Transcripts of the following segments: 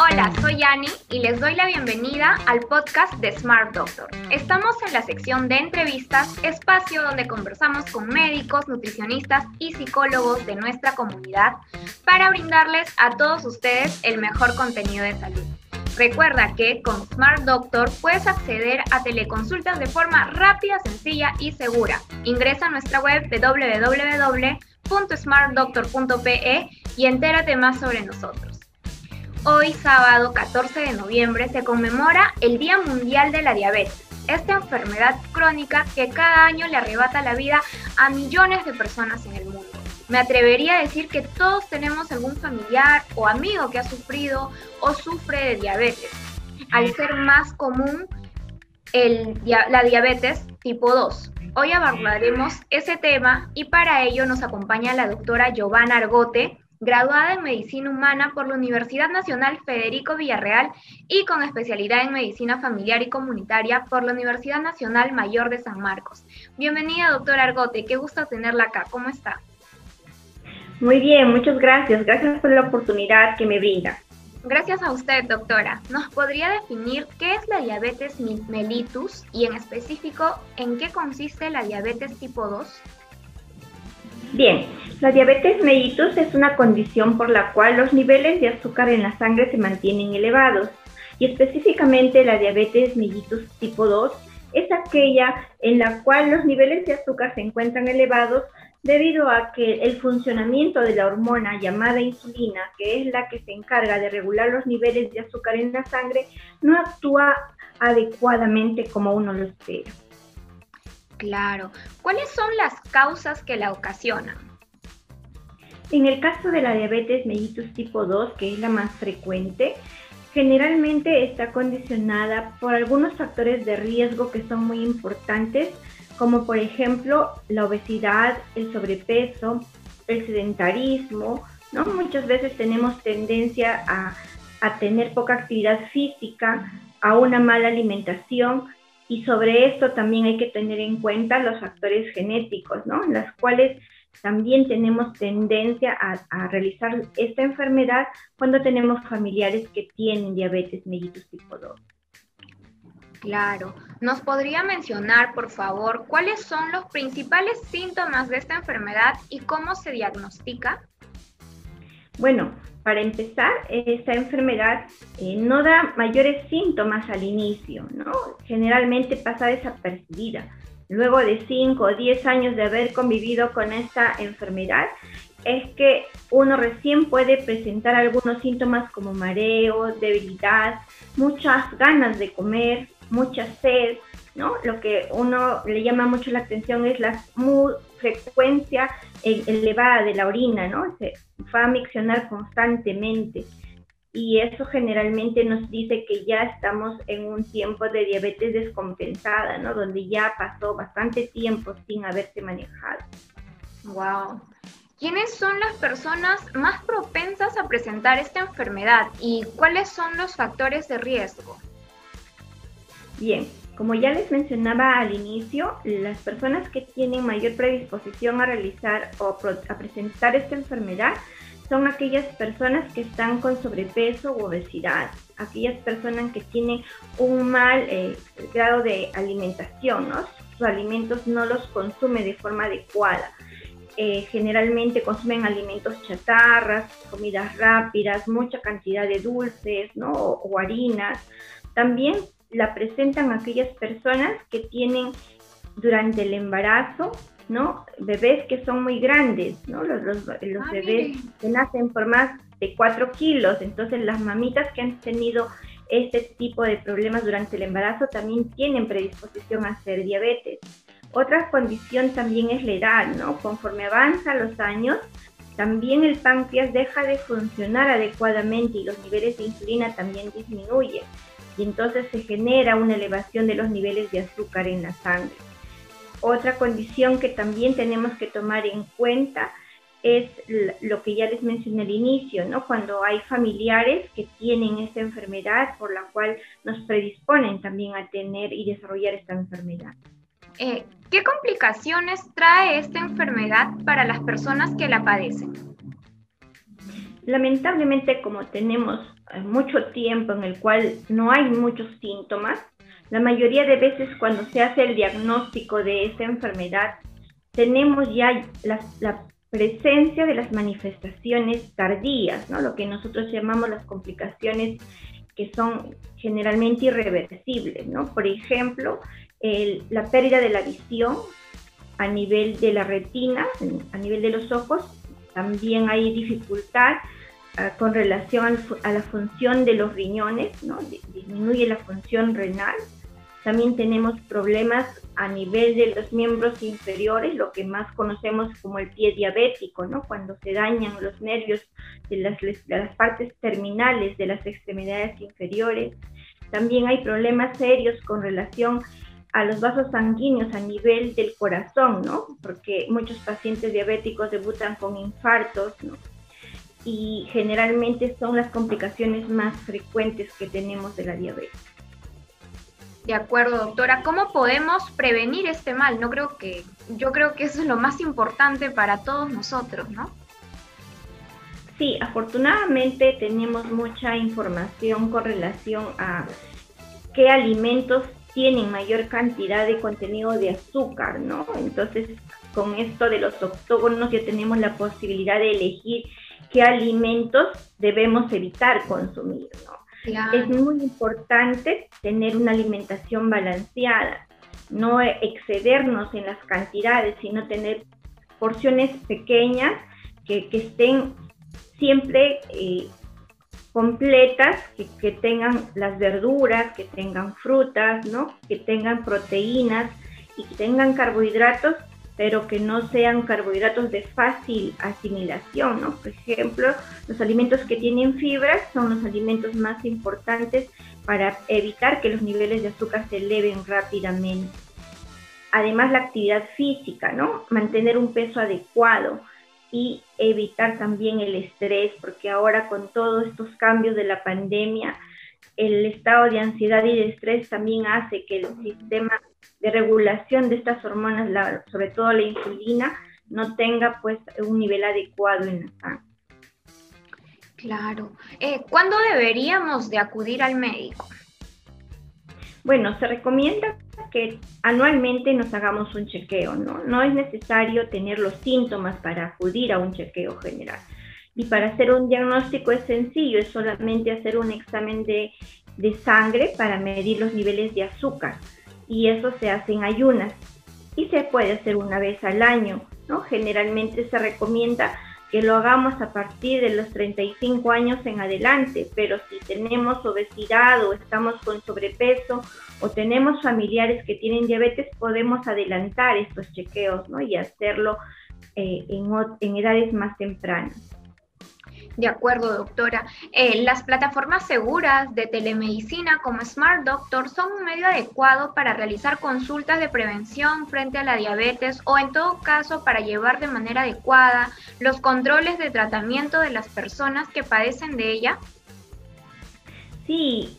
Hola, soy Annie y les doy la bienvenida al podcast de Smart Doctor. Estamos en la sección de entrevistas, espacio donde conversamos con médicos, nutricionistas y psicólogos de nuestra comunidad para brindarles a todos ustedes el mejor contenido de salud. Recuerda que con Smart Doctor puedes acceder a teleconsultas de forma rápida, sencilla y segura. Ingresa a nuestra web www.smartdoctor.pe y entérate más sobre nosotros. Hoy, sábado 14 de noviembre, se conmemora el Día Mundial de la Diabetes, esta enfermedad crónica que cada año le arrebata la vida a millones de personas en el mundo. Me atrevería a decir que todos tenemos algún familiar o amigo que ha sufrido o sufre de diabetes, al ser más común la diabetes tipo 2. Hoy abordaremos ese tema y para ello nos acompaña la doctora Giovanna Argote, graduada en Medicina Humana por la Universidad Nacional Federico Villarreal y con especialidad en Medicina Familiar y Comunitaria por la Universidad Nacional Mayor de San Marcos. Bienvenida, doctora Argote, qué gusto tenerla acá. ¿Cómo está? Muy bien, muchas gracias. Gracias por la oportunidad que me brinda. Gracias a usted, doctora. ¿Nos podría definir qué es la diabetes mellitus y en específico en qué consiste la diabetes tipo 2? Bien, la diabetes mellitus es una condición por la cual los niveles de azúcar en la sangre se mantienen elevados y específicamente la diabetes mellitus tipo 2 es aquella en la cual los niveles de azúcar se encuentran elevados debido a que el funcionamiento de la hormona llamada insulina, que es la que se encarga de regular los niveles de azúcar en la sangre, no actúa adecuadamente como uno lo espera. Claro. ¿Cuáles son las causas que la ocasionan? En el caso de la diabetes mellitus tipo 2, que es la más frecuente, generalmente está condicionada por algunos factores de riesgo que son muy importantes, como por ejemplo la obesidad, el sobrepeso, el sedentarismo, ¿no? Muchas veces tenemos tendencia a, tener poca actividad física, a una mala alimentación y sobre esto también hay que tener en cuenta los factores genéticos, ¿no? En las cuales también tenemos tendencia a, a, realizar esta enfermedad cuando tenemos familiares que tienen diabetes mellitus tipo 2. Claro. ¿Nos podría mencionar, por favor, cuáles son los principales síntomas de esta enfermedad y cómo se diagnostica? Bueno, para empezar, esta enfermedad eh, no da mayores síntomas al inicio, ¿no? Generalmente pasa desapercibida. Luego de 5 o 10 años de haber convivido con esta enfermedad, es que uno recién puede presentar algunos síntomas como mareo, debilidad, muchas ganas de comer, mucha sed, ¿no? Lo que uno le llama mucho la atención es la frecuencia elevada de la orina, ¿no? Se va a miccionar constantemente y eso generalmente nos dice que ya estamos en un tiempo de diabetes descompensada, ¿no? Donde ya pasó bastante tiempo sin haberse manejado. Wow. ¿Quiénes son las personas más propensas a presentar esta enfermedad y cuáles son los factores de riesgo? Bien, como ya les mencionaba al inicio, las personas que tienen mayor predisposición a realizar o a presentar esta enfermedad son aquellas personas que están con sobrepeso u obesidad, aquellas personas que tienen un mal eh, grado de alimentación, ¿no? sus alimentos no los consume de forma adecuada. Eh, generalmente consumen alimentos chatarras, comidas rápidas, mucha cantidad de dulces ¿no? o, o harinas. También la presentan aquellas personas que tienen durante el embarazo, ¿no? Bebés que son muy grandes, ¿no? Los, los, ah, bebés que nacen por más de 4 kilos, entonces las mamitas que han tenido este tipo de problemas durante el embarazo también tienen predisposición a hacer diabetes. Otra condición también es la edad, ¿no? Conforme avanza los años, también el páncreas deja de funcionar adecuadamente y los niveles de insulina también disminuyen y entonces se genera una elevación de los niveles de azúcar en la sangre. Otra condición que también tenemos que tomar en cuenta es lo que ya les mencioné al inicio, ¿no? Cuando hay familiares que tienen esta enfermedad por la cual nos predisponen también a tener y desarrollar esta enfermedad. Eh, ¿Qué complicaciones trae esta enfermedad para las personas que la padecen? Lamentablemente como tenemos eh, mucho tiempo en el cual no hay muchos síntomas, la mayoría de veces cuando se hace el diagnóstico de esta enfermedad, tenemos ya la, presencia de las manifestaciones tardías, ¿no? lo que nosotros llamamos las complicaciones que son generalmente irreversibles. ¿no? Por ejemplo, la pérdida de la visión a nivel de la retina, a nivel de los ojos, también hay dificultad ah, con relación a la función de los riñones, ¿no? disminuye la función renal. También tenemos problemas a nivel de los miembros inferiores, lo que más conocemos como el pie diabético, ¿no? Cuando se dañan los nervios de las, de las partes terminales de las extremidades inferiores. También hay problemas serios con relación a los vasos sanguíneos a nivel del corazón, ¿no? Porque muchos pacientes diabéticos debutan con infartos, ¿no? Y generalmente son las complicaciones más frecuentes que tenemos de la diabetes. De acuerdo, doctora. ¿Cómo podemos prevenir este mal? No creo que, yo creo que eso es lo más importante para todos nosotros, ¿no? Sí, afortunadamente tenemos mucha información con relación a qué alimentos tienen mayor cantidad de contenido de azúcar, ¿no? Entonces, con esto de los octógonos ya tenemos la posibilidad de elegir qué alimentos debemos evitar consumir, ¿no? Es muy importante tener una alimentación balanceada, no excedernos en las cantidades, sino tener porciones pequeñas que, estén siempre eh, completas, que, tengan las verduras, que tengan frutas, ¿no? Que tengan proteínas y que tengan carbohidratos, pero que no sean carbohidratos de fácil asimilación, ¿no? Por ejemplo, los alimentos que tienen fibras son los alimentos más importantes para evitar que los niveles de azúcar se eleven rápidamente. Además, la actividad física, ¿no? Mantener un peso adecuado, y evitar también el estrés, porque ahora con todos estos cambios de la pandemia, el estado de ansiedad y de estrés también hace que el sistema de regulación de estas hormonas, sobre todo la insulina, no tenga pues un nivel adecuado en la sangre. Claro. Eh, ¿Cuándo deberíamos de acudir al médico? Bueno, se recomienda que anualmente nos hagamos un chequeo, ¿no? No es necesario tener los síntomas para acudir a un chequeo general. Y para hacer un diagnóstico es sencillo, es solamente hacer un examen de, de sangre para medir los niveles de azúcar. Y eso se hace en ayunas. Y se puede hacer una vez al año, ¿no? Generalmente se recomienda que lo hagamos a partir de los 35 años en adelante, pero si tenemos obesidad o estamos con sobrepeso o tenemos familiares que tienen diabetes, podemos adelantar estos chequeos ¿no? y hacerlo eh, en, en edades más tempranas. De acuerdo, doctora. Eh, las plataformas seguras de telemedicina como Smart Doctor son un medio adecuado para realizar consultas de prevención frente a la diabetes o en todo caso para llevar de manera adecuada los controles de tratamiento de las personas que padecen de ella. Sí,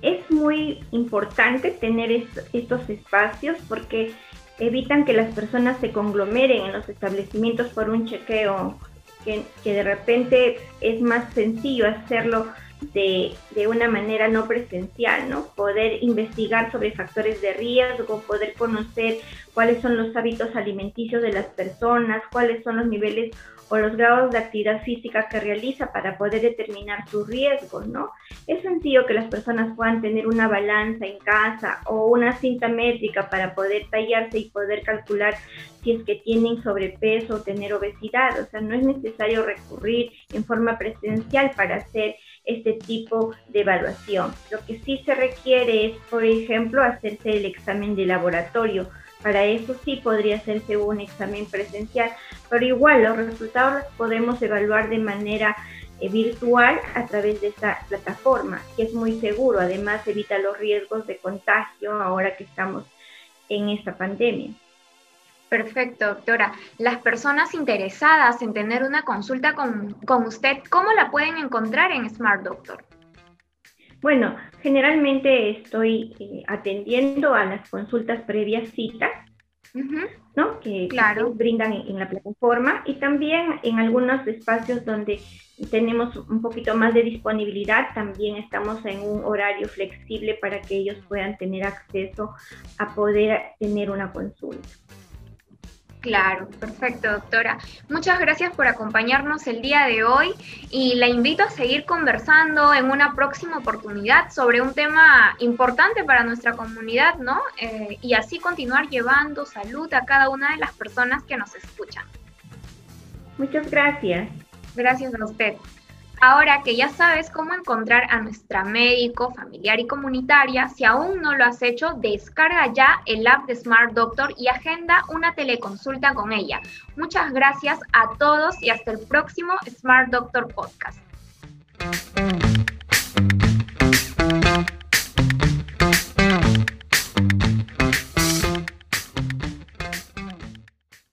es muy importante tener estos espacios porque evitan que las personas se conglomeren en los establecimientos por un chequeo que, de repente es más sencillo hacerlo de, de, una manera no presencial, ¿no? Poder investigar sobre factores de riesgo, poder conocer cuáles son los hábitos alimenticios de las personas, cuáles son los niveles o los grados de actividad física que realiza para poder determinar sus riesgos, ¿no? Es sencillo que las personas puedan tener una balanza en casa o una cinta métrica para poder tallarse y poder calcular si es que tienen sobrepeso o tener obesidad, o sea, no es necesario recurrir en forma presencial para hacer este tipo de evaluación. Lo que sí se requiere es, por ejemplo, hacerse el examen de laboratorio para eso sí podría hacerse un examen presencial, pero igual los resultados los podemos evaluar de manera eh, virtual a través de esta plataforma, que es muy seguro. Además, evita los riesgos de contagio ahora que estamos en esta pandemia. Perfecto, doctora. Las personas interesadas en tener una consulta con, con usted, ¿cómo la pueden encontrar en Smart Doctor? Bueno, generalmente estoy eh, atendiendo a las consultas previas citas ¿no? que, claro. brindan en, la plataforma y también en algunos espacios donde tenemos un poquito más de disponibilidad, también estamos en un horario flexible para que ellos puedan tener acceso a poder tener una consulta. Claro, perfecto, doctora. Muchas gracias por acompañarnos el día de hoy y la invito a seguir conversando en una próxima oportunidad sobre un tema importante para nuestra comunidad, ¿no? Eh, y así continuar llevando salud a cada una de las personas que nos escuchan. Muchas gracias. Gracias a usted. Ahora que ya sabes cómo encontrar a nuestra médico, familiar y comunitaria, si aún no lo has hecho, descarga ya el app de Smart Doctor y agenda una teleconsulta con ella. Muchas gracias a todos y hasta el próximo Smart Doctor Podcast.